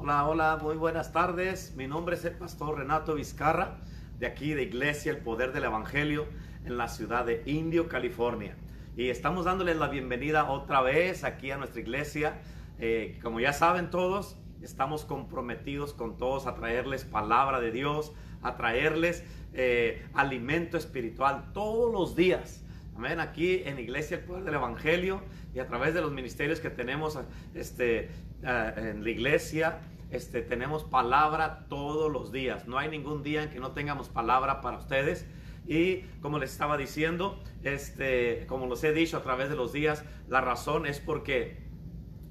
Hola, hola, muy buenas tardes. Mi nombre es el pastor Renato Vizcarra, de aquí de Iglesia El Poder del Evangelio, en la ciudad de Indio, California. Y estamos dándoles la bienvenida otra vez aquí a nuestra iglesia. Eh, como ya saben todos, estamos comprometidos con todos a traerles palabra de Dios, a traerles eh, alimento espiritual todos los días. Amén. Aquí en Iglesia El Poder del Evangelio y a través de los ministerios que tenemos este, eh, en la iglesia, este, tenemos palabra todos los días. No hay ningún día en que no tengamos palabra para ustedes. Y como les estaba diciendo, este, como los he dicho a través de los días, la razón es porque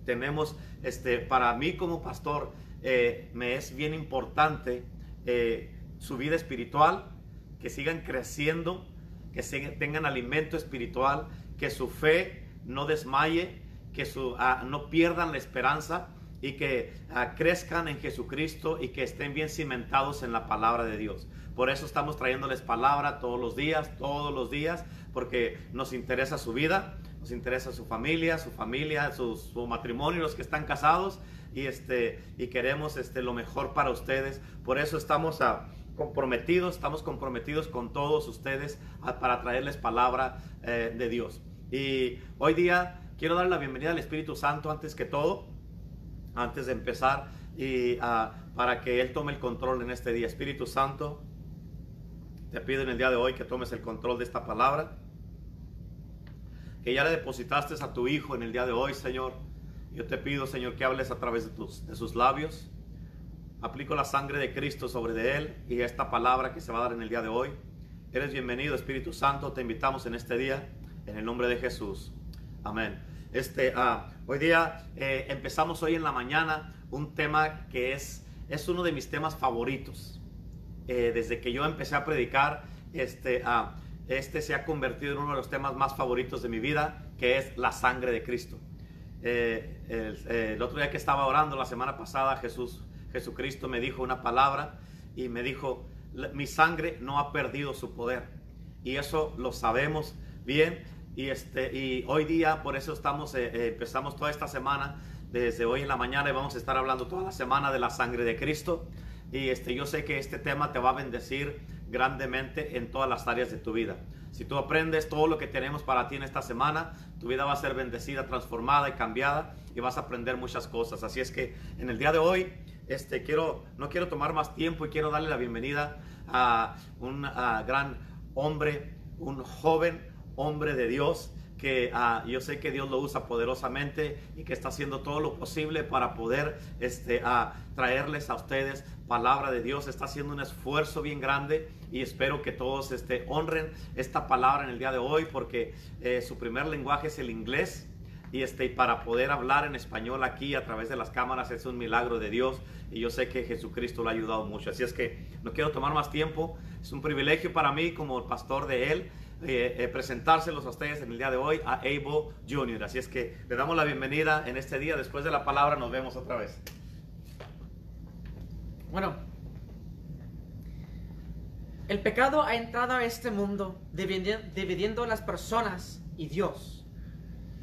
tenemos, este, para mí como pastor, eh, me es bien importante eh, su vida espiritual, que sigan creciendo, que tengan alimento espiritual, que su fe no desmaye, que ah, no pierdan la esperanza y que ah, crezcan en Jesucristo y que estén bien cimentados en la palabra de Dios. Por eso estamos trayéndoles palabra todos los días, todos los días, porque nos interesa su vida, nos interesa su familia, su familia, su, matrimonio, los que están casados y, este, y queremos este, lo mejor para ustedes. Por eso estamos ah, comprometidos, estamos comprometidos con todos ustedes para traerles palabra eh, de Dios. Y hoy día quiero dar la bienvenida al Espíritu Santo antes que todo, antes de empezar, y ah, para que Él tome el control en este día. Espíritu Santo, te pido en el día de hoy que tomes el control de esta palabra, que ya le depositaste a tu Hijo en el día de hoy, Señor. Yo te pido, Señor, que hables a través de, tus, de sus labios. Aplico la sangre de Cristo sobre de Él y esta palabra que se va a dar en el día de hoy. Eres bienvenido, Espíritu Santo. Te invitamos en este día en el nombre de Jesús. Amén. Este, ah, hoy día eh, empezamos hoy en la mañana un tema que es, es uno de mis temas favoritos. Eh, desde que yo empecé a predicar, este, ah, este se ha convertido en uno de los temas más favoritos de mi vida, que es la sangre de Cristo. Eh, el, el, otro día que estaba orando, la semana pasada, Jesús, Jesucristo me dijo una palabra y me dijo, mi sangre no ha perdido su poder. Y eso lo sabemos bien y, este, y hoy día, por eso estamos, eh, eh, empezamos toda esta semana, desde hoy en la mañana, y vamos a estar hablando toda la semana de la sangre de Cristo. Y este, yo sé que este tema te va a bendecir grandemente en todas las áreas de tu vida. Si tú aprendes todo lo que tenemos para ti en esta semana, tu vida va a ser bendecida, transformada y cambiada y vas a aprender muchas cosas. Así es que en el día de hoy, este, quiero, no quiero tomar más tiempo y quiero darle la bienvenida a un gran hombre, un joven hombre de Dios que ah, yo sé que Dios lo usa poderosamente y que está haciendo todo lo posible para poder este, a traerles a ustedes palabra de Dios. Está haciendo un esfuerzo bien grande y espero que todos este, honren esta palabra en el día de hoy porque eh, su primer lenguaje es el inglés. Y este, para poder hablar en español aquí a través de las cámaras es un milagro de Dios y yo sé que Jesucristo lo ha ayudado mucho. Así es que no quiero tomar más tiempo. Es un privilegio para mí como pastor de él eh, eh, presentárselos a ustedes en el día de hoy a Abel Jr. Así es que le damos la bienvenida en este día. Después de la palabra nos vemos otra vez. Bueno, el pecado ha entrado a este mundo dividiendo las personas y Dios.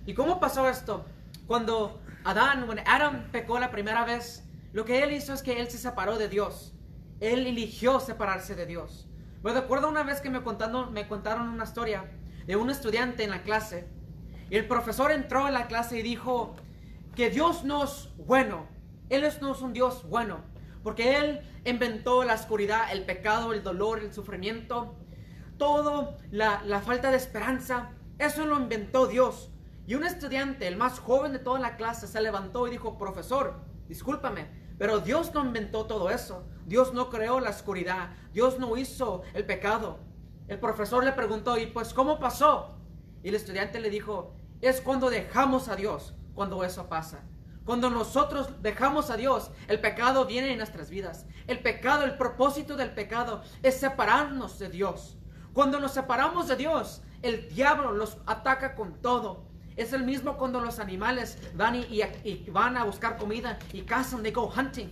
¿Y cómo pasó esto? Cuando Adán, cuando Adam pecó la primera vez, lo que él hizo es que él se separó de Dios. Él eligió separarse de Dios. Me recuerdo una vez que me, contaron una historia de un estudiante en la clase. Y el profesor entró a la clase y dijo que Dios no es bueno. Él no es un Dios bueno. Porque Él inventó la oscuridad, el pecado, el dolor, el sufrimiento. Todo, la falta de esperanza. Eso lo inventó Dios. Y un estudiante, el más joven de toda la clase, se levantó y dijo, profesor, discúlpame, pero Dios no inventó todo eso. Dios no creó la oscuridad. Dios no hizo el pecado. El profesor le preguntó, ¿y pues cómo pasó? Y el estudiante le dijo, es cuando dejamos a Dios, cuando eso pasa. Cuando nosotros dejamos a Dios, el pecado viene en nuestras vidas. El pecado, el propósito del pecado es separarnos de Dios. Cuando nos separamos de Dios, el diablo los ataca con todo. Es el mismo cuando los animales van y, van a buscar comida y cazan, they go hunting.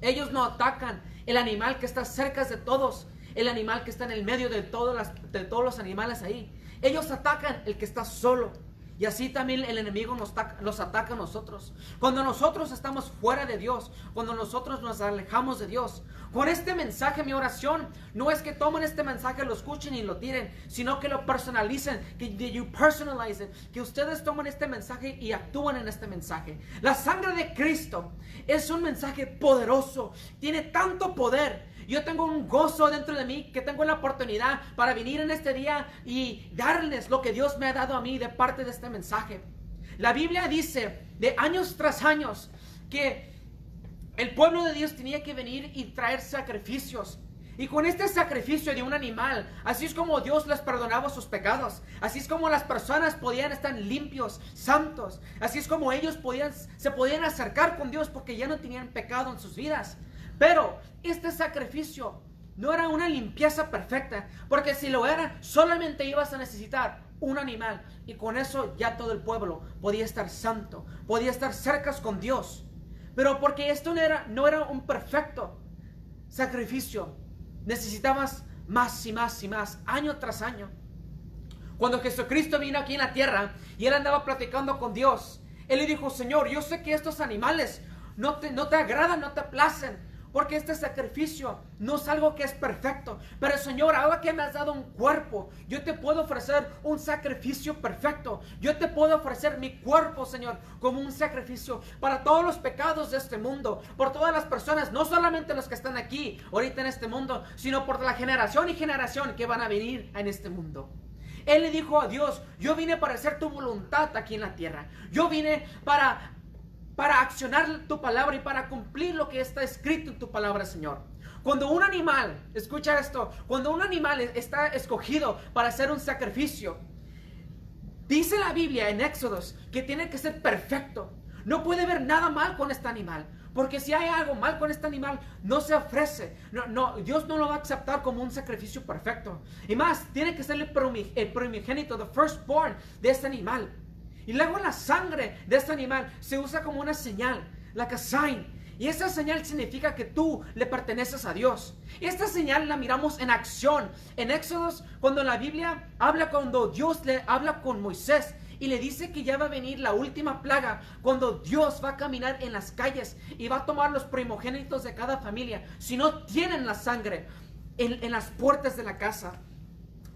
Ellos no atacan el animal que está cerca de todos, el animal que está en el medio de, todas las, de todos los animales ahí. Ellos atacan el que está solo. Y así también el enemigo nos, ataca a nosotros. Cuando nosotros estamos fuera de Dios, cuando nosotros nos alejamos de Dios. Con este mensaje, mi oración, no es que tomen este mensaje, lo escuchen y lo tiren, sino que lo personalicen, que you personalize que ustedes tomen este mensaje y actúen en este mensaje. La sangre de Cristo es un mensaje poderoso, tiene tanto poder yo tengo un gozo dentro de mí que tengo la oportunidad para venir en este día y darles lo que Dios me ha dado a mí de parte de este mensaje. La Biblia dice de años tras años que el pueblo de Dios tenía que venir y traer sacrificios. Y con este sacrificio de un animal, así es como Dios les perdonaba sus pecados. Así es como las personas podían estar limpios, santos. Así es como ellos podían, se podían acercar con Dios porque ya no tenían pecado en sus vidas. Pero este sacrificio no era una limpieza perfecta, porque si lo era, solamente ibas a necesitar un animal y con eso ya todo el pueblo podía estar santo, podía estar cerca con Dios. Pero porque esto no era, no era un perfecto sacrificio, necesitabas más y más y más, año tras año. Cuando Jesucristo vino aquí en la tierra y él andaba platicando con Dios, él le dijo, Señor, yo sé que estos animales no te, no te agradan, no te placen, porque este sacrificio no es algo que es perfecto. Pero Señor, ahora que me has dado un cuerpo, yo te puedo ofrecer un sacrificio perfecto. Yo te puedo ofrecer mi cuerpo, Señor, como un sacrificio para todos los pecados de este mundo. Por todas las personas, no solamente los que están aquí, ahorita en este mundo, sino por la generación y generación que van a venir en este mundo. Él le dijo a Dios, yo vine para hacer tu voluntad aquí en la tierra. Yo vine para para accionar tu palabra y para cumplir lo que está escrito en tu palabra, Señor. Cuando un animal, escucha esto, cuando un animal está escogido para hacer un sacrificio, dice la Biblia en Éxodos que tiene que ser perfecto. No puede haber nada mal con este animal. Porque si hay algo mal con este animal, no se ofrece. No, Dios no lo va a aceptar como un sacrificio perfecto. Y más, tiene que ser el, primogénito, the firstborn de este animal. Y luego la sangre de este animal se usa como una señal, la sign. Y esa señal significa que tú le perteneces a Dios. Y esta señal la miramos en acción. En Éxodos, cuando la Biblia habla, cuando Dios le habla con Moisés y le dice que ya va a venir la última plaga, cuando Dios va a caminar en las calles y va a tomar los primogénitos de cada familia, si no tienen la sangre en las puertas de la casa.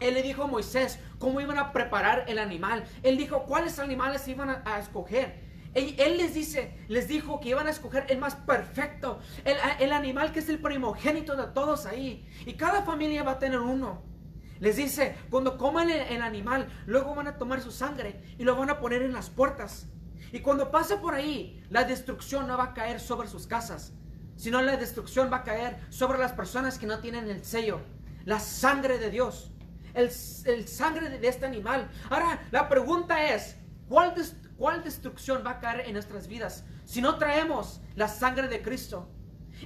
Él le dijo a Moisés cómo iban a preparar el animal. Él dijo cuáles animales iban a, escoger. Él, les dice, les dijo que iban a escoger el más perfecto, el, animal que es el primogénito de todos ahí. Y cada familia va a tener uno. Les dice, cuando coman el, el, animal, luego van a tomar su sangre y lo van a poner en las puertas. Y cuando pase por ahí, la destrucción no va a caer sobre sus casas, sino la destrucción va a caer sobre las personas que no tienen el sello, la sangre de Dios el, sangre de este animal. Ahora, la pregunta es, ¿cuál, ¿cuál destrucción va a caer en nuestras vidas si no traemos la sangre de Cristo?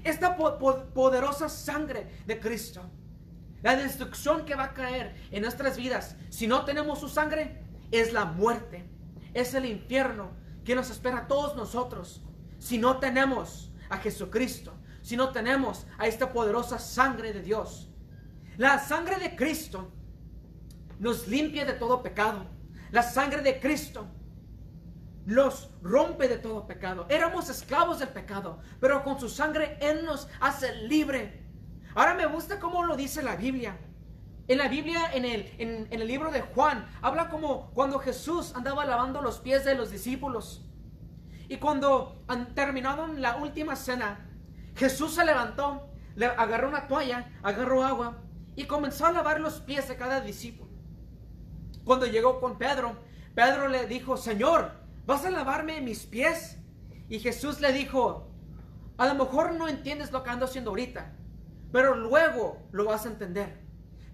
Esta poderosa sangre de Cristo. La destrucción que va a caer en nuestras vidas si no tenemos su sangre es la muerte. Es el infierno que nos espera a todos nosotros si no tenemos a Jesucristo. Si no tenemos a esta poderosa sangre de Dios. La sangre de Cristo nos limpia de todo pecado. La sangre de Cristo los rompe de todo pecado. Éramos esclavos del pecado, pero con su sangre Él nos hace libre. Ahora me gusta cómo lo dice la Biblia. En la Biblia, en el, en, el libro de Juan, habla como cuando Jesús andaba lavando los pies de los discípulos. Y cuando han terminado la última cena, Jesús se levantó, le agarró una toalla, agarró agua y comenzó a lavar los pies de cada discípulo. Cuando llegó con Pedro, Pedro le dijo, Señor, ¿vas a lavarme mis pies? Y Jesús le dijo, a lo mejor no entiendes lo que ando haciendo ahorita, pero luego lo vas a entender.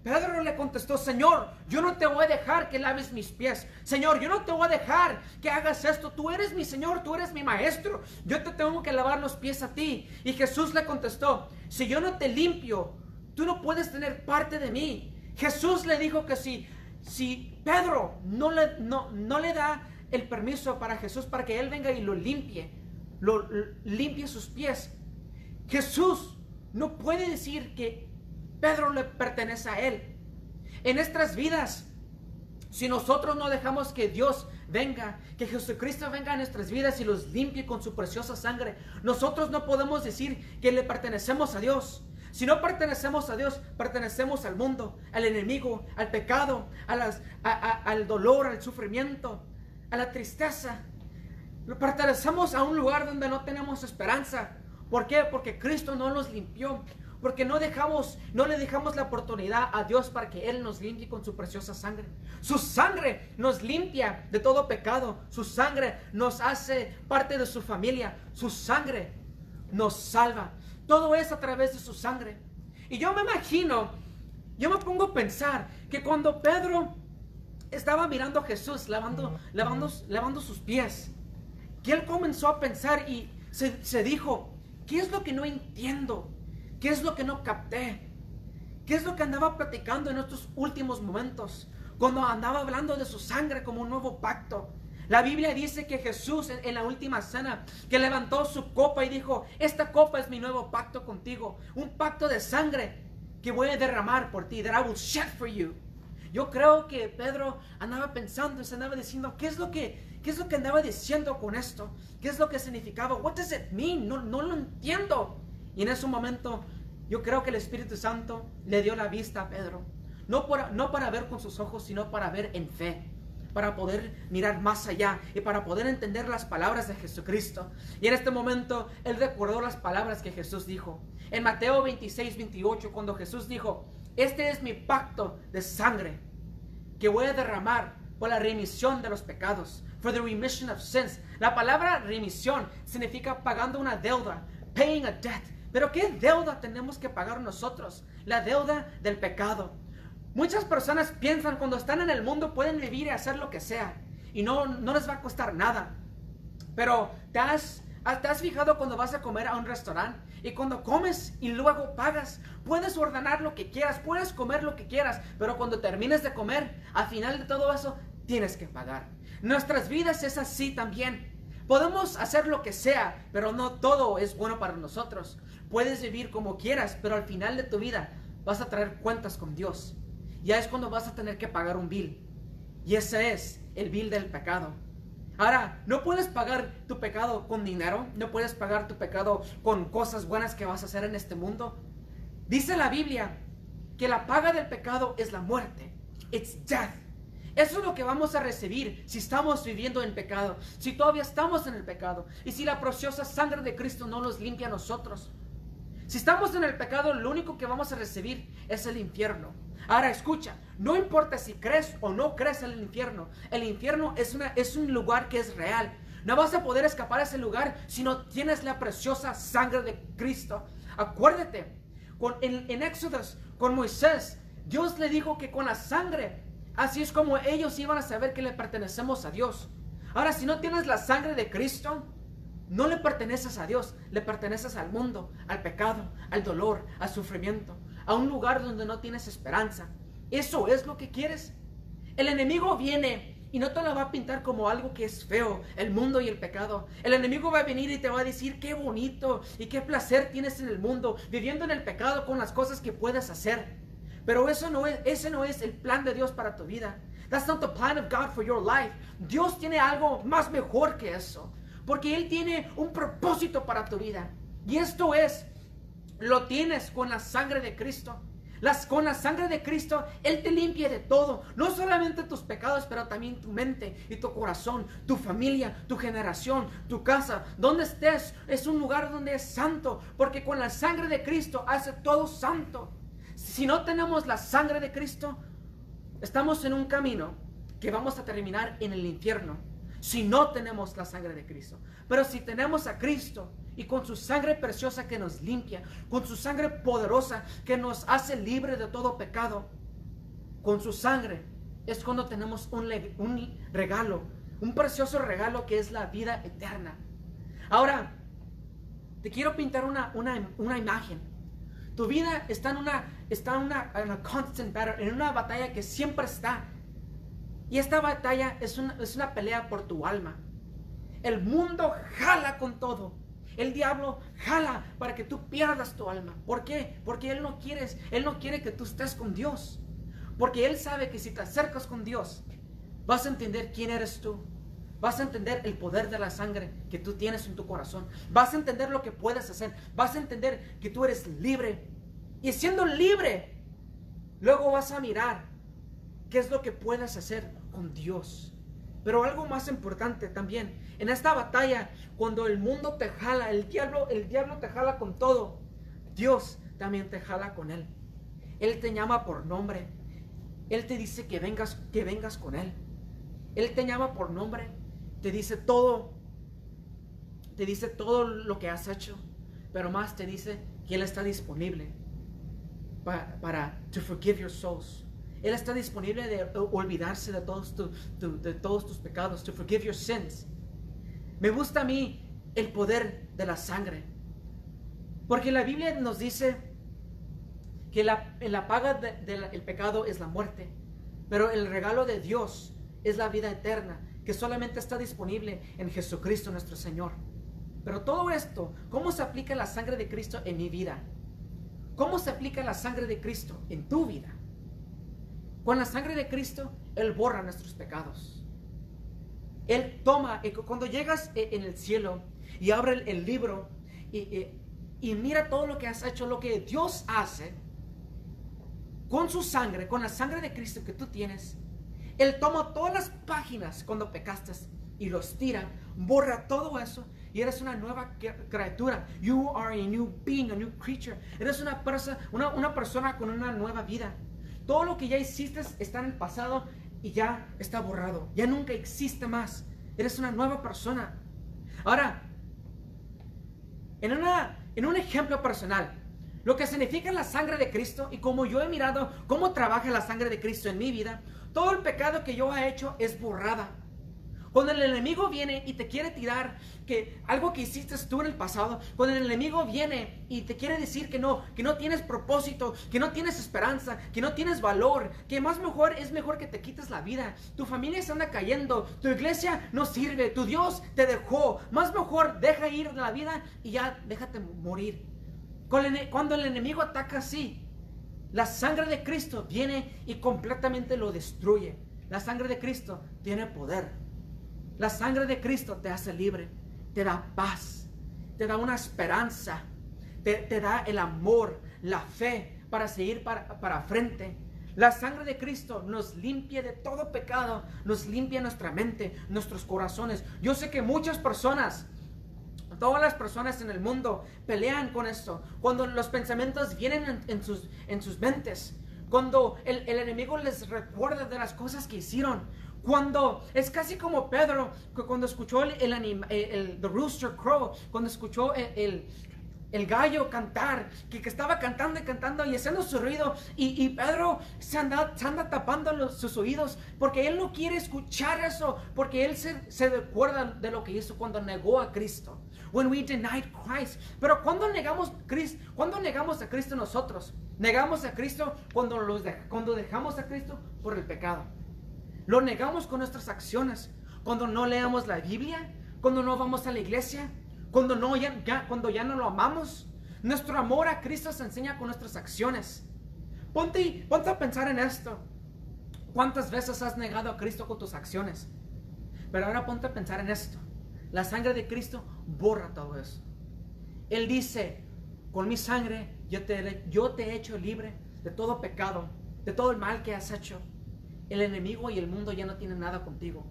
Pedro le contestó, Señor, yo no te voy a dejar que laves mis pies. Señor, yo no te voy a dejar que hagas esto. Tú eres mi Señor, tú eres mi maestro. Yo te tengo que lavar los pies a ti. Y Jesús le contestó, si yo no te limpio, tú no puedes tener parte de mí. Jesús le dijo que si si Pedro no le, da el permiso para Jesús para que Él venga y lo limpie, lo limpie sus pies, Jesús no puede decir que Pedro le pertenece a Él. En nuestras vidas Si nosotros no dejamos que Dios venga, que Jesucristo venga a nuestras vidas y los limpie con su preciosa sangre, nosotros no podemos decir que le pertenecemos a Dios. Si no pertenecemos a Dios, pertenecemos al mundo, al enemigo, al pecado, a las, al dolor, al sufrimiento, a la tristeza. Pertenecemos a un lugar donde no tenemos esperanza. ¿Por qué? Porque Cristo no nos limpió. Porque no dejamos, no le dejamos la oportunidad a Dios para que Él nos limpie con su preciosa sangre. Su sangre nos limpia de todo pecado. Su sangre nos hace parte de su familia. Su sangre nos salva. Todo es a través de su sangre. Y yo me imagino, yo me pongo a pensar que cuando Pedro estaba mirando a Jesús lavando, lavando, lavando sus pies, que él comenzó a pensar y se, se dijo, ¿qué es lo que no entiendo? ¿Qué es lo que no capté? ¿Qué es lo que andaba platicando en estos últimos momentos? Cuando andaba hablando de su sangre como un nuevo pacto. La Biblia dice que Jesús en, la última cena, que levantó su copa y dijo, esta copa es mi nuevo pacto contigo, un pacto de sangre que voy a derramar por ti, that I will shed for you. Yo creo que Pedro andaba pensando, se andaba diciendo, ¿qué es lo que, qué es lo que andaba diciendo con esto? ¿Qué es lo que significaba? What does it mean? No, no lo entiendo. Y en ese momento, yo creo que el Espíritu Santo le dio la vista a Pedro. No, no para ver con sus ojos, sino para ver en fe para poder mirar más allá y para poder entender las palabras de Jesucristo. Y en este momento él recordó las palabras que Jesús dijo. En Mateo 26, 28, cuando Jesús dijo, este es mi pacto de sangre que voy a derramar por la remisión de los pecados. For the remission of sins. La palabra remisión significa pagando una deuda, paying a debt. Pero ¿qué deuda tenemos que pagar nosotros? La deuda del pecado. Muchas personas piensan cuando están en el mundo pueden vivir y hacer lo que sea y no, no les va a costar nada. Pero ¿te has, ¿te has fijado cuando vas a comer a un restaurante y cuando comes y luego pagas? Puedes ordenar lo que quieras, puedes comer lo que quieras, pero cuando termines de comer, al final de todo eso, tienes que pagar. Nuestras vidas es así también. Podemos hacer lo que sea, pero no todo es bueno para nosotros. Puedes vivir como quieras, pero al final de tu vida vas a traer cuentas con Dios ya es cuando vas a tener que pagar un bill. Y ese es el bill del pecado. Ahora, no puedes pagar tu pecado con dinero, no puedes pagar tu pecado con cosas buenas que vas a hacer en este mundo. Dice la Biblia que la paga del pecado es la muerte. It's death. Eso es lo que vamos a recibir si estamos viviendo en pecado, si todavía estamos en el pecado y si la preciosa sangre de Cristo no nos limpia a nosotros. Si estamos en el pecado, lo único que vamos a recibir es el infierno. Ahora escucha, no importa si crees o no crees en el infierno, el infierno es, una, es un lugar que es real. No vas a poder escapar a ese lugar si no tienes la preciosa sangre de Cristo. Acuérdate, con, en, en Éxodos, con Moisés, Dios le dijo que con la sangre, así es como ellos iban a saber que le pertenecemos a Dios. Ahora, si no tienes la sangre de Cristo, no le perteneces a Dios, le perteneces al mundo, al pecado, al dolor, al sufrimiento a un lugar donde no tienes esperanza. ¿Eso es lo que quieres? El enemigo viene y no te lo va a pintar como algo que es feo, el mundo y el pecado. El enemigo va a venir y te va a decir qué bonito y qué placer tienes en el mundo, viviendo en el pecado con las cosas que puedes hacer. Pero eso no es, ese no es el plan de Dios para tu vida. That's not the plan of God for your life. Dios tiene algo más mejor que eso. Porque Él tiene un propósito para tu vida. Y esto es lo tienes con la sangre de Cristo. Las, con la sangre de Cristo, Él te limpia de todo. No solamente tus pecados, pero también tu mente y tu corazón, tu familia, tu generación, tu casa. Donde estés es un lugar donde es santo. Porque con la sangre de Cristo hace todo santo. Si no tenemos la sangre de Cristo, estamos en un camino que vamos a terminar en el infierno. Si no tenemos la sangre de Cristo. Pero si tenemos a Cristo, y con su sangre preciosa que nos limpia, con su sangre poderosa que nos hace libre de todo pecado, con su sangre es cuando tenemos un, regalo, un precioso regalo que es la vida eterna. Ahora, te quiero pintar una, una, imagen. Tu vida está en una, está en una, constant battle, en una batalla que siempre está. Y esta batalla es una, es una pelea por tu alma. El mundo jala con todo. El diablo jala para que tú pierdas tu alma. ¿Por qué? Porque él no quiere, él no quiere que tú estés con Dios. Porque él sabe que si te acercas con Dios, Vas a entender quién eres tú. Vas a entender el poder de la sangre que tú tienes en tu corazón. Vas a entender lo que puedes hacer. Vas a entender que tú eres libre. Y siendo libre, luego vas a mirar qué es lo que puedes hacer con Dios. Pero algo más importante también, en esta batalla, cuando el mundo te jala, el diablo, el diablo te jala con todo, Dios también te jala con él. Él te llama por nombre. Él te dice que vengas, que vengas con él. Él te llama por nombre, te dice todo, te dice todo lo que has hecho, pero más te dice que Él está disponible para, para to forgive your souls. Él está disponible de olvidarse de todos, de todos tus pecados, to forgive your sins. Me gusta a mí el poder de la sangre, porque la Biblia nos dice que la, la paga del pecado es la muerte, pero el regalo de Dios es la vida eterna, que solamente está disponible en Jesucristo nuestro Señor. Pero todo esto, ¿cómo se aplica la sangre de Cristo en mi vida? ¿Cómo se aplica la sangre de Cristo en tu vida? Con la sangre de Cristo, Él borra nuestros pecados. Él toma, cuando llegas e, en el cielo y abre el libro y, y mira todo lo que has hecho, lo que Dios hace, con su sangre, con la sangre de Cristo que tú tienes, él toma todas las páginas cuando pecaste y los tira, borra todo eso y eres una nueva criatura. You are a new being, a new creature. Eres una, una, una persona con una nueva vida. Todo lo que ya hiciste está en el pasado y ya está borrado. Ya nunca existe más. Eres una nueva persona. Ahora, en, una, en un ejemplo personal, lo que significa la sangre de Cristo y como yo he mirado cómo trabaja la sangre de Cristo en mi vida, todo el pecado que yo he hecho es borrada. Cuando el enemigo viene y te quiere tirar que algo que hiciste tú en el pasado, cuando el enemigo viene y te quiere decir que no, que no tienes propósito, que no tienes esperanza, que no tienes valor, que más mejor es mejor que te quites la vida, tu familia se anda cayendo, tu iglesia no sirve, tu Dios te dejó, más mejor deja ir la vida y ya déjate morir. Cuando el enemigo ataca así, la sangre de Cristo viene y completamente lo destruye. La sangre de Cristo tiene poder. La sangre de Cristo te hace libre, te da paz, te da una esperanza, te, da el amor, la fe para seguir para, para frente. La sangre de Cristo nos limpia de todo pecado, nos limpia nuestra mente, nuestros corazones. Yo sé que muchas personas Todas las personas en el mundo pelean con esto. Cuando los pensamientos vienen en, sus, en sus mentes. Cuando el, enemigo les recuerda de las cosas que hicieron. Cuando es casi como Pedro, cuando escuchó el, el, The Rooster Crow, cuando escuchó el, el gallo cantar, que, que, estaba cantando y cantando y haciendo su ruido. Y, y Pedro se anda, se anda tapando los, sus oídos porque él no quiere escuchar eso, porque él se, se recuerda de lo que hizo cuando negó a Cristo. When we denied Christ. Pero cuando negamos, Cristo, cuando negamos a Cristo nosotros, negamos a Cristo cuando, los cuando dejamos a Cristo por el pecado. Lo negamos con nuestras acciones. Cuando no leemos la Biblia, cuando no vamos a la iglesia, cuando, no, ya, cuando ya no lo amamos. Nuestro amor a Cristo se enseña con nuestras acciones. Ponte, ponte a pensar en esto. ¿Cuántas veces has negado a Cristo con tus acciones? Pero ahora ponte a pensar en esto. La sangre de Cristo borra todo eso. Él dice, con mi sangre yo te, yo te he hecho libre de todo pecado, de todo el mal que has hecho. El enemigo y el mundo ya no tienen nada contigo.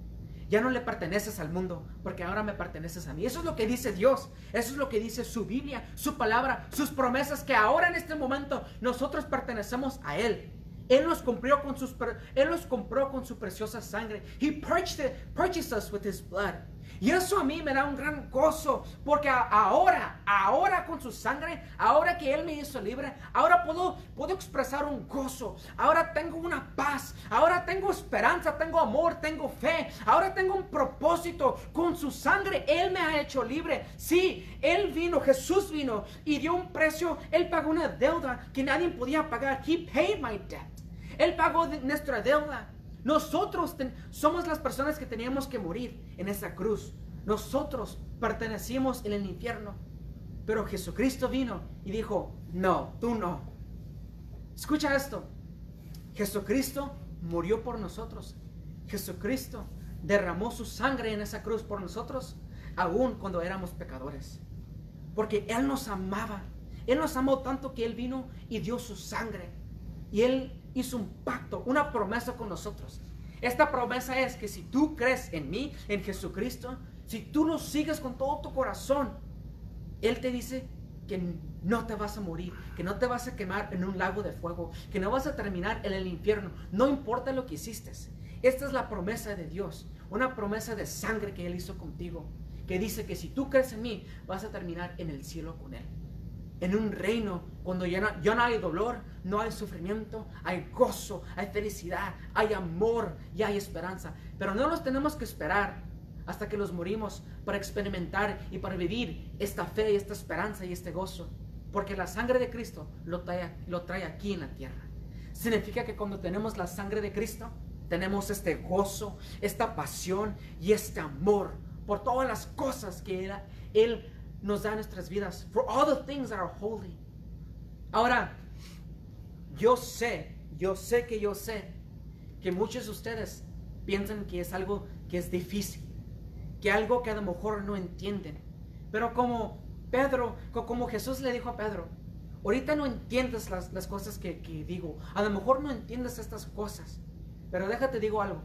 Ya no le perteneces al mundo, porque ahora me perteneces a mí. Eso es lo que dice Dios. Eso es lo que dice su Biblia, su palabra, sus promesas, que ahora en este momento nosotros pertenecemos a Él. Él nos compró con, sus, él nos compró con su preciosa sangre. He purchased, purchased us with His blood. Y eso a mí me da un gran gozo, porque ahora, ahora con su sangre, ahora que Él me hizo libre, ahora puedo, puedo expresar un gozo, ahora tengo una paz, ahora tengo esperanza, tengo amor, tengo fe, ahora tengo un propósito. Con su sangre Él me ha hecho libre. Sí, Él vino, Jesús vino y dio un precio, Él pagó una deuda que nadie podía pagar. He paid my debt. Él pagó nuestra deuda. Nosotros somos las personas que teníamos que morir en esa cruz. Nosotros pertenecimos en el infierno. Pero Jesucristo vino y dijo, no, tú no. Escucha esto. Jesucristo murió por nosotros. Jesucristo derramó su sangre en esa cruz por nosotros, aun cuando éramos pecadores. Porque Él nos amaba. Él nos amó tanto que Él vino y dio su sangre. Y Él hizo un pacto, una promesa con nosotros. Esta promesa es que si tú crees en mí, en Jesucristo, si tú lo sigues con todo tu corazón, Él te dice que no te vas a morir, que no te vas a quemar en un lago de fuego, que no vas a terminar en el infierno, no importa lo que hiciste. Esta es la promesa de Dios, una promesa de sangre que Él hizo contigo, que dice que si tú crees en mí, vas a terminar en el cielo con Él. En un reino cuando ya no, hay dolor, no hay sufrimiento, hay gozo, hay felicidad, hay amor y hay esperanza. Pero no nos tenemos que esperar hasta que los morimos para experimentar y para vivir esta fe y esta esperanza y este gozo. Porque la sangre de Cristo lo trae, lo trae aquí en la tierra. Significa que cuando tenemos la sangre de Cristo, tenemos este gozo, esta pasión y este amor por todas las cosas que Él, él nos da nuestras vidas. For all the things that are holy. Ahora, yo sé, yo sé que yo sé que muchos de ustedes piensan que es algo que es difícil que algo que a lo mejor no entienden. Pero como Pedro, como Jesús le dijo a Pedro, ahorita no entiendes las, las cosas que, que, digo, a lo mejor no entiendes estas cosas, pero déjate digo algo,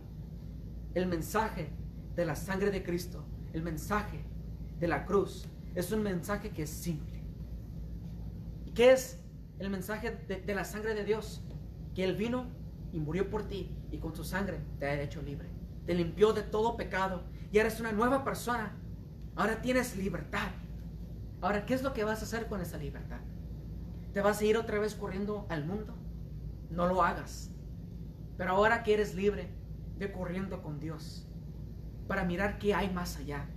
el mensaje de la sangre de Cristo, el mensaje de la cruz, es un mensaje que es simple. ¿Y qué es el mensaje de, de la sangre de Dios? Que Él vino y murió por ti y con su sangre te ha hecho libre. Te limpió de todo pecado y eres una nueva persona. Ahora tienes libertad. Ahora, ¿qué es lo que vas a hacer con esa libertad? ¿Te vas a ir otra vez corriendo al mundo? No lo hagas. Pero ahora que eres libre, ve corriendo con Dios para mirar qué hay más allá.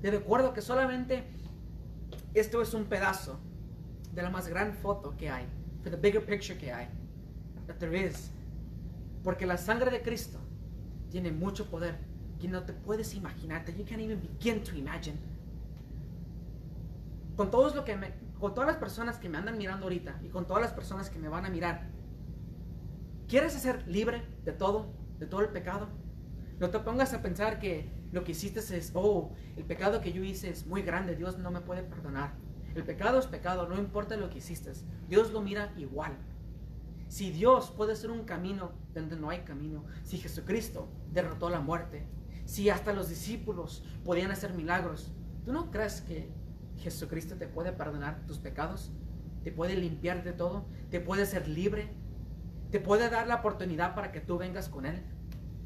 Te recuerdo que solamente esto es un pedazo de la más gran foto que hay, de the bigger picture que hay, that there is. Porque la sangre de Cristo tiene mucho poder que no te puedes imaginar, that you can't even begin to imagine. Con todos lo que me, con todas las personas que me andan mirando ahorita y con todas las personas que me van a mirar, ¿quieres ser libre de todo, de todo el pecado? No te pongas a pensar que lo que hiciste es, oh, el pecado que yo hice es muy grande, Dios no me puede perdonar. El pecado es pecado, no importa lo que hiciste, Dios lo mira igual. Si Dios puede ser un camino donde no hay camino, si Jesucristo derrotó la muerte, si hasta los discípulos podían hacer milagros, ¿tú no crees que Jesucristo te puede perdonar tus pecados? ¿Te puede limpiar de todo? ¿Te puede ser libre? ¿Te puede dar la oportunidad para que tú vengas con Él?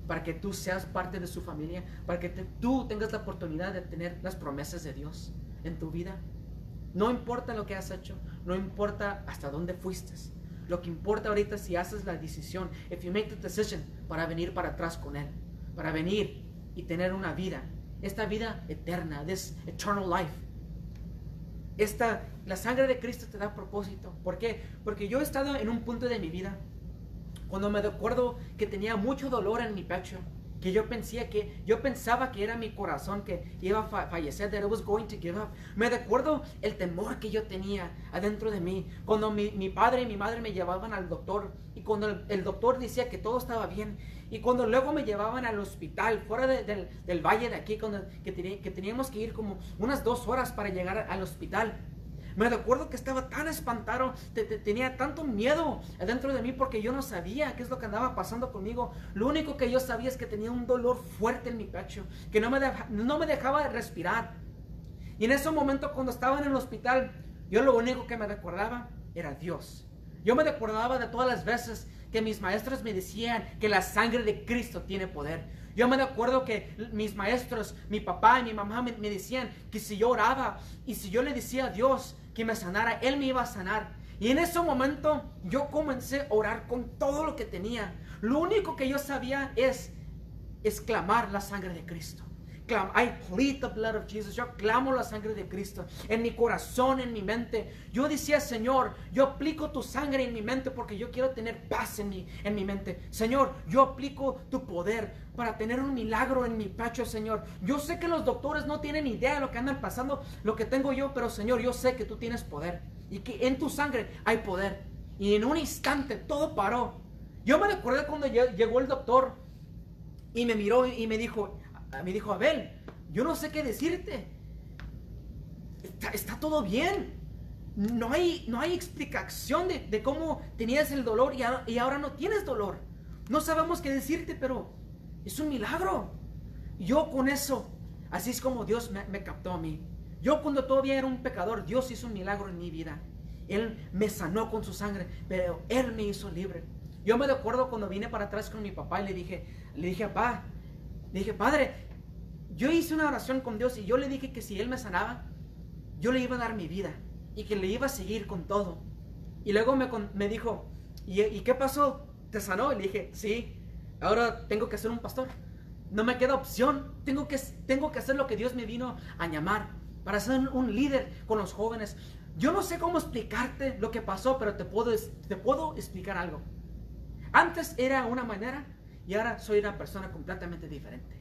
Para que tú seas parte de su familia? ¿Para que tú tengas la oportunidad de tener las promesas de Dios en tu vida? No importa lo que has hecho, no importa hasta dónde fuiste. Lo que importa ahorita es si haces la decisión, if you make the decision, para venir para atrás con Él, para venir y tener una vida, esta vida eterna, this eternal life. Esta, la sangre de Cristo te da propósito. ¿Por qué? Porque yo he estado en un punto de mi vida cuando me recuerdo que tenía mucho dolor en mi pecho, que yo pensé que yo pensaba que era mi corazón que iba a fallecer, that it was going to give up. Me recuerdo el temor que yo tenía adentro de mí cuando mi, mi padre y mi madre me llevaban al doctor y cuando el, el doctor decía que todo estaba bien y cuando luego me llevaban al hospital, fuera del, del, valle de aquí, cuando, que, que, teníamos que ir como unas dos horas para llegar al hospital. Me recuerdo que estaba tan espantado, tenía tanto miedo dentro de mí porque yo no sabía qué es lo que andaba pasando conmigo. Lo único que yo sabía es que tenía un dolor fuerte en mi pecho, que no me, no me dejaba de respirar. Y en ese momento cuando estaba en el hospital, yo lo único que me recordaba era Dios. Yo me recordaba de todas las veces que mis maestros me decían que la sangre de Cristo tiene poder. Yo me acuerdo que mis maestros, mi papá y mi mamá me, decían que si yo oraba y si yo le decía a Dios que me sanara, Él me iba a sanar. Y en ese momento yo comencé a orar con todo lo que tenía. Lo único que yo sabía es exclamar la sangre de Cristo. I plead the blood of Jesus. Yo clamo la sangre de Cristo en mi corazón, en mi mente. Yo decía, Señor, yo aplico tu sangre en mi mente porque yo quiero tener paz en mi, en mi mente. Señor, yo aplico tu poder para tener un milagro en mi pecho, Señor. Yo sé que los doctores no tienen idea de lo que andan pasando, lo que tengo yo, pero Señor, yo sé que tú tienes poder y que en tu sangre hay poder. Y en un instante todo paró. Yo me recuerdo cuando llegó el doctor y me miró y me dijo, me dijo, Abel, yo no sé qué decirte. Está, todo bien. No hay, no hay explicación de, cómo tenías el dolor y ahora, no tienes dolor. No sabemos qué decirte, pero es un milagro. Yo con eso, así es como Dios me, me captó a mí. Yo cuando todavía era un pecador, Dios hizo un milagro en mi vida. Él me sanó con su sangre, pero Él me hizo libre. Yo me acuerdo cuando vine para atrás con mi papá y le dije, le dije, papá, le dije, padre, yo hice una oración con Dios y yo le dije que si Él me sanaba, yo le iba a dar mi vida y que le iba a seguir con todo. Y luego me, me dijo, ¿Y, ¿y, qué pasó? ¿Te sanó? Y le dije, sí, ahora tengo que ser un pastor. No me queda opción, tengo que, tengo que hacer lo que Dios me vino a llamar para ser un líder con los jóvenes. Yo no sé cómo explicarte lo que pasó, pero te puedo, te puedo explicar algo. Antes era una manera y ahora soy una persona completamente diferente.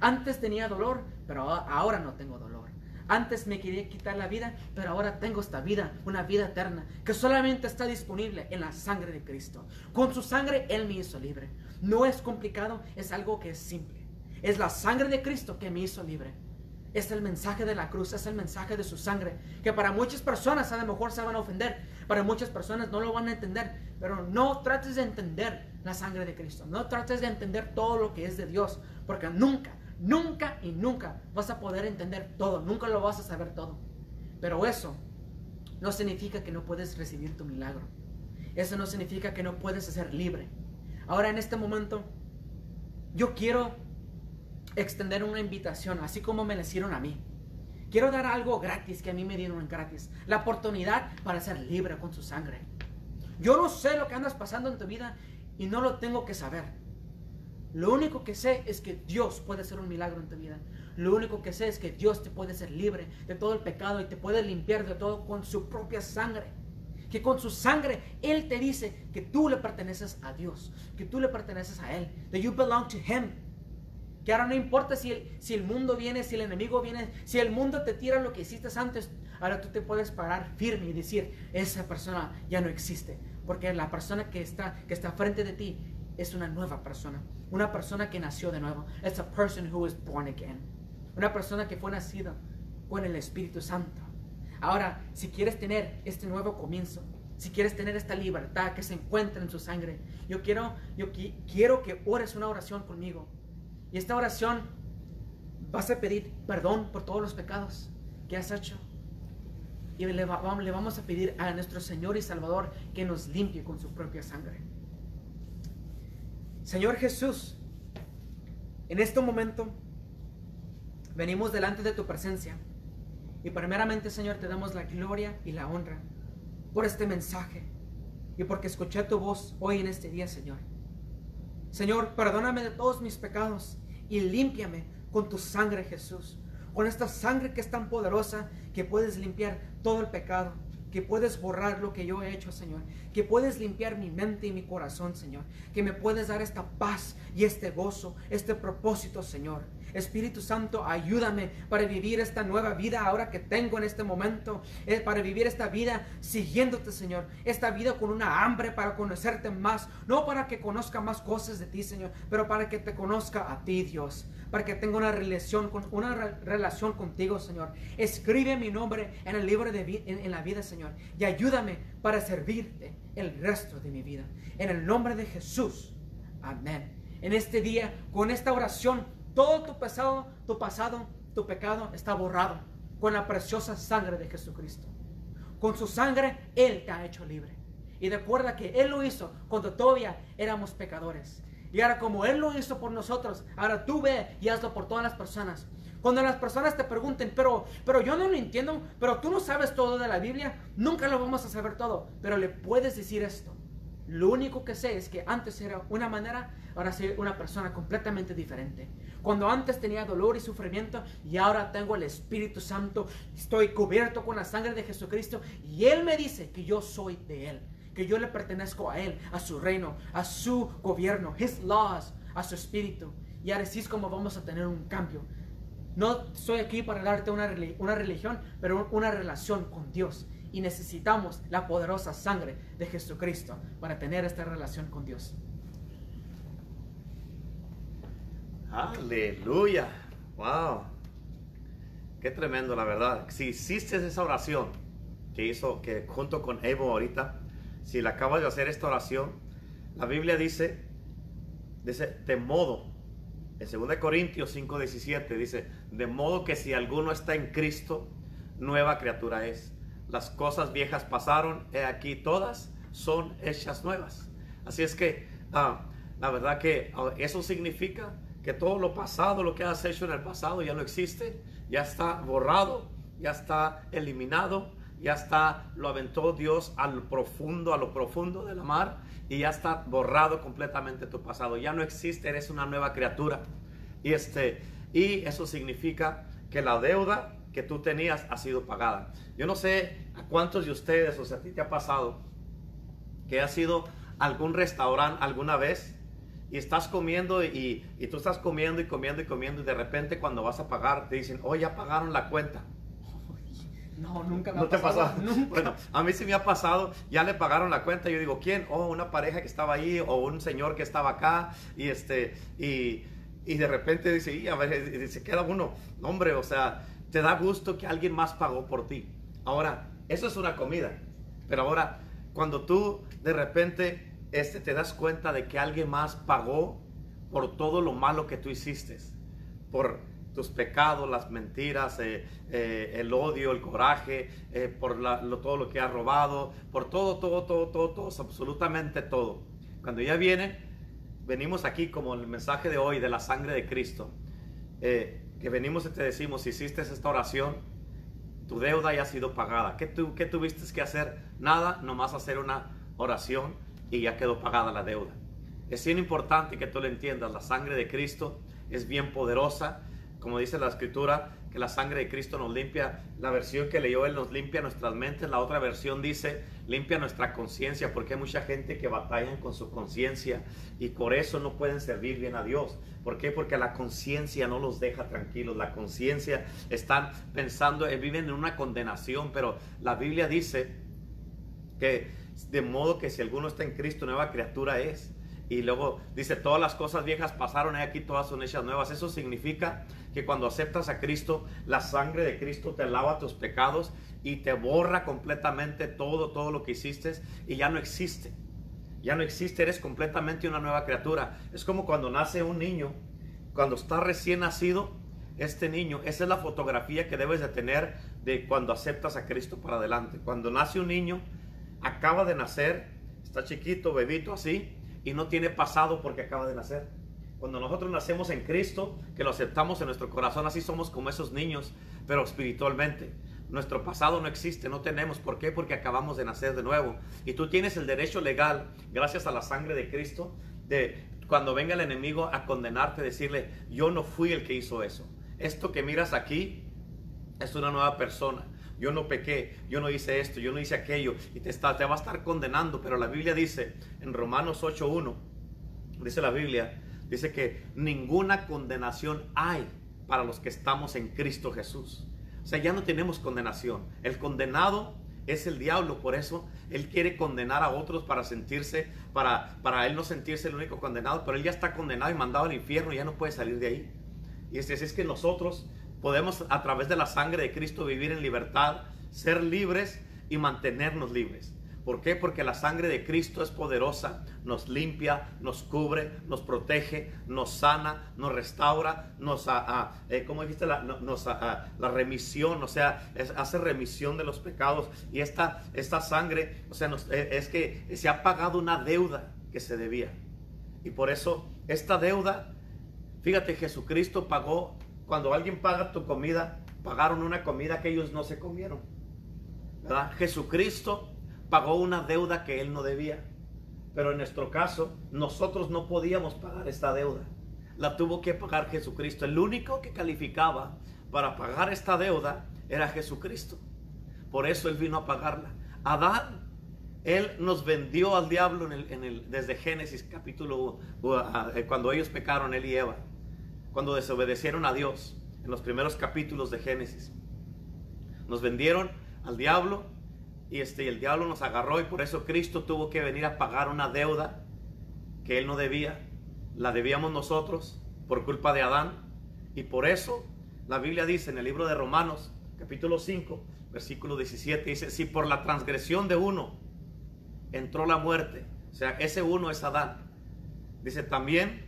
Antes tenía dolor, pero ahora no tengo dolor. Antes me quería quitar la vida, pero ahora tengo esta vida, una vida eterna, que solamente está disponible en la sangre de Cristo. Con su sangre Él me hizo libre. No es complicado, es algo que es simple. Es la sangre de Cristo que me hizo libre. Es el mensaje de la cruz, es el mensaje de su sangre, que para muchas personas a lo mejor se van a ofender, para muchas personas no lo van a entender, pero no trates de entender la sangre de Cristo, no trates de entender todo lo que es de Dios, porque nunca, nunca y nunca vas a poder entender todo, nunca lo vas a saber todo. Pero eso no significa que no puedes recibir tu milagro, eso no significa que no puedes ser libre. Ahora en este momento, yo quiero extender una invitación, así como me la hicieron a mí. Quiero dar algo gratis que a mí me dieron gratis. La oportunidad para ser libre con su sangre. Yo no sé lo que andas pasando en tu vida y no lo tengo que saber. Lo único que sé es que Dios puede hacer un milagro en tu vida. Lo único que sé es que Dios te puede hacer libre de todo el pecado y te puede limpiar de todo con su propia sangre. Que con su sangre Él te dice que tú le perteneces a Dios, que tú le perteneces a Él, that you belong to Him. Que ahora no importa si el, si el mundo viene, si el enemigo viene, si el mundo te tira lo que hiciste antes, ahora tú te puedes parar firme y decir, esa persona ya no existe. Porque la persona que está, que está frente de ti es una nueva persona. Una persona que nació de nuevo. It's a person who is born again. Una persona que fue nacida con el Espíritu Santo. Ahora, si quieres tener este nuevo comienzo, si quieres tener esta libertad que se encuentra en su sangre, yo quiero, yo quiero que ores una oración conmigo. Y esta oración vas a pedir perdón por todos los pecados que has hecho. Y le, vamos a pedir a nuestro Señor y Salvador que nos limpie con su propia sangre. Señor Jesús, en este momento venimos delante de tu presencia. Y primeramente, Señor, te damos la gloria y la honra por este mensaje y porque escuché tu voz hoy en este día, Señor. Señor, perdóname de todos mis pecados y límpiame con tu sangre, Jesús. Con esta sangre que es tan poderosa que puedes limpiar todo el pecado que puedes borrar lo que yo he hecho, Señor, que puedes limpiar mi mente y mi corazón, Señor, que me puedes dar esta paz y este gozo, este propósito, Señor. Espíritu Santo, ayúdame para vivir esta nueva vida ahora que tengo en este momento, eh, para vivir esta vida siguiéndote, Señor, esta vida con una hambre para conocerte más, no para que conozca más cosas de ti, Señor, pero para que te conozca a ti, Dios para que tenga una relación, con, una relación contigo, Señor. Escribe mi nombre en el libro de en, la vida, Señor. Y ayúdame para servirte el resto de mi vida. En el nombre de Jesús. Amén. En este día, con esta oración, todo tu pasado, tu pasado, tu pecado está borrado con la preciosa sangre de Jesucristo. Con su sangre, Él te ha hecho libre. Y recuerda que Él lo hizo cuando todavía éramos pecadores. Y ahora como Él lo hizo por nosotros, ahora tú ve y hazlo por todas las personas. Cuando las personas te pregunten, pero, pero yo no lo entiendo, pero tú no sabes todo de la Biblia, nunca lo vamos a saber todo, pero le puedes decir esto. Lo único que sé es que antes era una manera, ahora soy una persona completamente diferente. Cuando antes tenía dolor y sufrimiento y ahora tengo el Espíritu Santo, estoy cubierto con la sangre de Jesucristo y Él me dice que yo soy de Él que yo le pertenezco a Él, a su reino, a su gobierno, His laws, a su espíritu. Y así es como vamos a tener un cambio. No estoy aquí para darte una, una religión, pero una relación con Dios. Y necesitamos la poderosa sangre de Jesucristo para tener esta relación con Dios. Aleluya. Wow. Qué tremendo, la verdad. Si hiciste esa oración que hizo, que junto con Evo ahorita, si la acabas de hacer esta oración, la Biblia dice, dice, de modo, en 2 Corintios 5:17 dice, de modo que si alguno está en Cristo, nueva criatura es. Las cosas viejas pasaron, he aquí todas son hechas nuevas. Así es que ah, la verdad que ah, eso significa que todo lo pasado, lo que has hecho en el pasado ya no existe, ya está borrado, ya está eliminado, ya está, lo aventó Dios al profundo, a lo profundo de la mar y ya está borrado completamente tu pasado. Ya no existe, eres una nueva criatura. Y, este, y eso significa que la deuda que tú tenías ha sido pagada. Yo no sé a cuántos de ustedes, o sea, a ti te ha pasado que ha sido algún restaurante alguna vez y estás comiendo y, y, tú estás comiendo y comiendo y comiendo y de repente cuando vas a pagar te dicen, oh, ya pagaron la cuenta. No, nunca me ¿No ha te pasado. Nunca. Bueno, a mí sí me ha pasado, ya le pagaron la cuenta, yo digo, ¿quién? Oh, una pareja que estaba ahí o un señor que estaba acá y este y, y de repente dice, y a ver, y se queda uno, hombre, o sea, te da gusto que alguien más pagó por ti. Ahora, eso es una comida, pero ahora cuando tú de repente este, te das cuenta de que alguien más pagó por todo lo malo que tú hiciste, por tus pecados, las mentiras, eh, eh, el odio, el coraje, eh, por todo lo que has robado, por todo, todo, todo, todo, todo, absolutamente todo. Cuando ya viene, venimos aquí como el mensaje de hoy de la sangre de Cristo, que venimos y te decimos, si hiciste esta oración, tu deuda ya ha sido pagada. ¿Qué, tu, ¿Qué tuviste que hacer? Nada, nomás hacer una oración y ya quedó pagada la deuda. Es bien importante que tú lo entiendas. La sangre de Cristo es bien poderosa. Como dice la escritura, que la sangre de Cristo nos limpia. La versión que leyó Él nos limpia nuestras mentes. La otra versión dice, limpia nuestra conciencia, porque hay mucha gente que batalla con su conciencia y por eso no pueden servir bien a Dios. ¿Por qué? Porque la conciencia no los deja tranquilos. La conciencia están pensando, eh, viven en una condenación, pero la Biblia dice que de modo que si alguno está en Cristo, nueva criatura es. Y luego dice, todas las cosas viejas pasaron, y aquí todas son hechas nuevas. Eso significa que cuando aceptas a Cristo, la sangre de Cristo te lava tus pecados y te borra completamente todo, todo lo que hiciste y ya no existe. Ya no existe, eres completamente una nueva criatura. Es como cuando nace un niño, cuando está recién nacido, este niño, esa es la fotografía que debes de tener de cuando aceptas a Cristo para adelante. Cuando nace un niño, acaba de nacer, está chiquito, bebito así, y no tiene pasado porque acaba de nacer. Cuando nosotros nacemos en Cristo, que lo aceptamos en nuestro corazón, así somos como esos niños, pero espiritualmente. Nuestro pasado no existe, no tenemos. ¿Por qué? Porque acabamos de nacer de nuevo. Y tú tienes el derecho legal, gracias a la sangre de Cristo, de cuando venga el enemigo a condenarte, decirle, yo no fui el que hizo eso. Esto que miras aquí es una nueva persona. Yo no pequé, yo no hice esto, yo no hice aquello. Y te, está, va a estar condenando. Pero la Biblia dice en Romanos 8.1, dice la Biblia, dice que ninguna condenación hay para los que estamos en Cristo Jesús. O sea, ya no tenemos condenación. El condenado es el diablo, por eso él quiere condenar a otros para sentirse, para, para él no sentirse el único condenado, pero él ya está condenado y mandado al infierno, ya no puede salir de ahí. Y es, es que nosotros podemos a través de la sangre de Cristo vivir en libertad, ser libres y mantenernos libres. ¿Por qué? Porque la sangre de Cristo es poderosa, nos limpia, nos cubre, nos protege, nos sana, nos restaura, nos, ah, eh, ¿cómo dijiste? La, remisión, o sea, es- hace remisión de los pecados. Y esta, esta sangre, o sea, nos- eh, es que se ha pagado una deuda que se debía. Y por eso esta deuda, fíjate, Jesucristo pagó, cuando alguien paga tu comida, pagaron una comida que ellos no se comieron. ¿verdad? Jesucristo pagó una deuda que él no debía. Pero en nuestro caso, nosotros no podíamos pagar esta deuda. La tuvo que pagar Jesucristo. El único que calificaba para pagar esta deuda era Jesucristo. Por eso él vino a pagarla. Adán, él nos vendió al diablo desde Génesis capítulo, uh, uh, eh, cuando ellos pecaron, él y Eva. Cuando desobedecieron a Dios, en los primeros capítulos de Génesis. Nos vendieron al diablo y este, el diablo nos agarró y por eso Cristo tuvo que venir a pagar una deuda que él no debía, la debíamos nosotros por culpa de Adán. Y por eso la Biblia dice en el libro de Romanos, capítulo 5, versículo 17, dice, si por la transgresión de uno entró la muerte, o sea, ese uno es Adán. Dice también,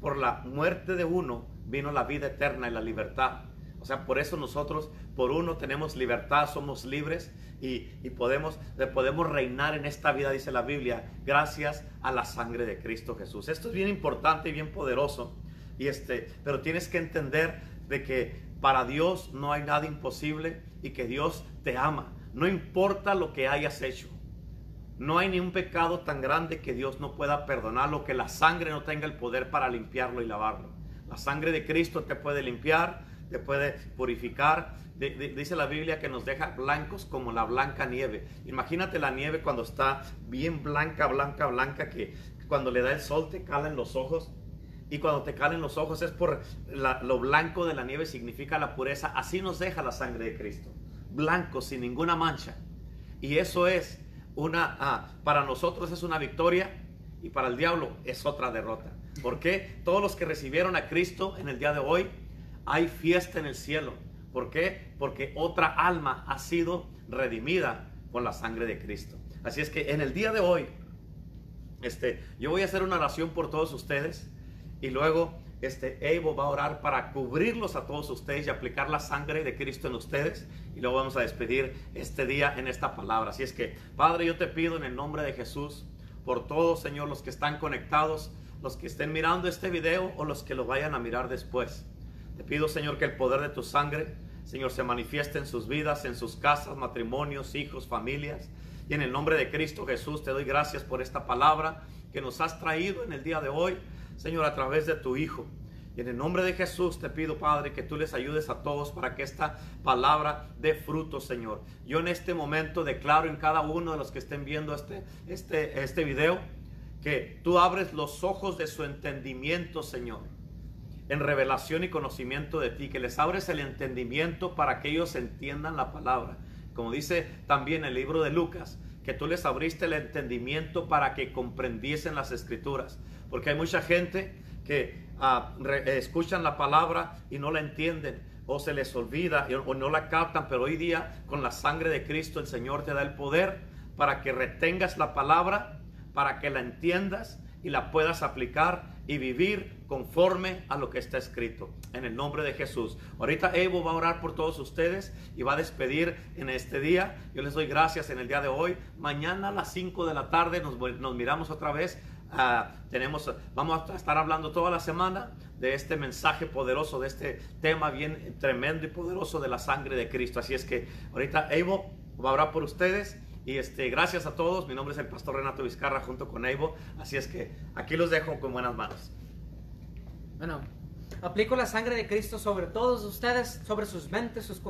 por la muerte de uno vino la vida eterna y la libertad. O sea, por eso nosotros, por uno, tenemos libertad, somos libres y, podemos, podemos reinar en esta vida, dice la Biblia, gracias a la sangre de Cristo Jesús. Esto es bien importante y bien poderoso. Y este, pero tienes que entender de que para Dios no hay nada imposible y que Dios te ama. No importa lo que hayas hecho. No hay ni un pecado tan grande que Dios no pueda perdonarlo, que la sangre no tenga el poder para limpiarlo y lavarlo. La sangre de Cristo te puede limpiar, te puede purificar. dice la Biblia que nos deja blancos como la blanca nieve. Imagínate la nieve cuando está bien blanca, blanca, blanca, que cuando le da el sol te cala en los ojos. Y cuando te calen los ojos es por lo blanco de la nieve significa la pureza. Así nos deja la sangre de Cristo. Blanco, sin ninguna mancha. Y eso es una, ah, para nosotros es una victoria y para el diablo es otra derrota. ¿Por qué? Todos los que recibieron a Cristo en el día de hoy, hay fiesta en el cielo. ¿Por qué? Porque otra alma ha sido redimida con la sangre de Cristo. Así es que en el día de hoy, este, yo voy a hacer una oración por todos ustedes y luego este Evo va a orar para cubrirlos a todos ustedes y aplicar la sangre de Cristo en ustedes. Y luego vamos a despedir este día en esta palabra. Así es que, Padre, yo te pido en el nombre de Jesús, por todos, Señor, los que están conectados, los que estén mirando este video o los que lo vayan a mirar después. Te pido, Señor, que el poder de tu sangre, Señor, se manifieste en sus vidas, en sus casas, matrimonios, hijos, familias. Y en el nombre de Cristo Jesús te doy gracias por esta palabra que nos has traído en el día de hoy. Señor, a través de tu Hijo. Y en el nombre de Jesús te pido, Padre, que tú les ayudes a todos para que esta palabra dé fruto, Señor. Yo en este momento declaro en cada uno de los que estén viendo este, este, este video, que tú abres los ojos de su entendimiento, Señor, en revelación y conocimiento de ti, que les abres el entendimiento para que ellos entiendan la palabra. Como dice también el libro de Lucas, que tú les abriste el entendimiento para que comprendiesen las escrituras. Porque hay mucha gente que ah, escuchan la palabra y no la entienden o se les olvida o no la captan, pero hoy día con la sangre de Cristo el Señor te da el poder para que retengas la palabra, para que la entiendas y la puedas aplicar y vivir conforme a lo que está escrito. En el nombre de Jesús. Ahorita Evo va a orar por todos ustedes y va a despedir en este día. Yo les doy gracias en el día de hoy. Mañana a las 5 de la tarde nos, nos miramos otra vez Ah, tenemos, vamos a estar hablando toda la semana de este mensaje poderoso, de este tema bien tremendo y poderoso de la sangre de Cristo. Así es que ahorita Evo va a orar por ustedes. Y este, gracias a todos. Mi nombre es el pastor Renato Vizcarra junto con Evo. Así es que aquí los dejo con buenas manos. Bueno, aplico la sangre de Cristo sobre todos ustedes, sobre sus mentes, sus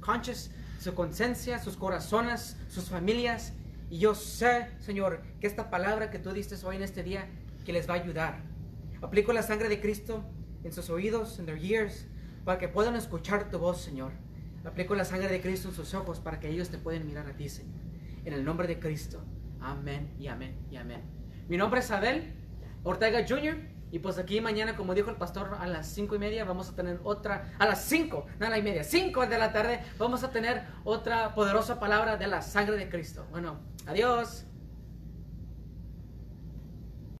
conchas, su conciencia, sus corazones, sus familias y yo sé, Señor, que esta palabra que tú diste hoy en este día, que les va a ayudar. Aplico la sangre de Cristo en sus oídos, en their ears, para que puedan escuchar tu voz, Señor. Aplico la sangre de Cristo en sus ojos para que ellos te puedan mirar a ti, Señor. En el nombre de Cristo. Amén y amén y amén. Mi nombre es Abel Ortega Jr. Y pues aquí mañana, como dijo el pastor, a las cinco y media vamos a tener otra, a las cinco, no a y media, cinco de la tarde, vamos a tener otra poderosa palabra de la sangre de Cristo. Bueno, adiós.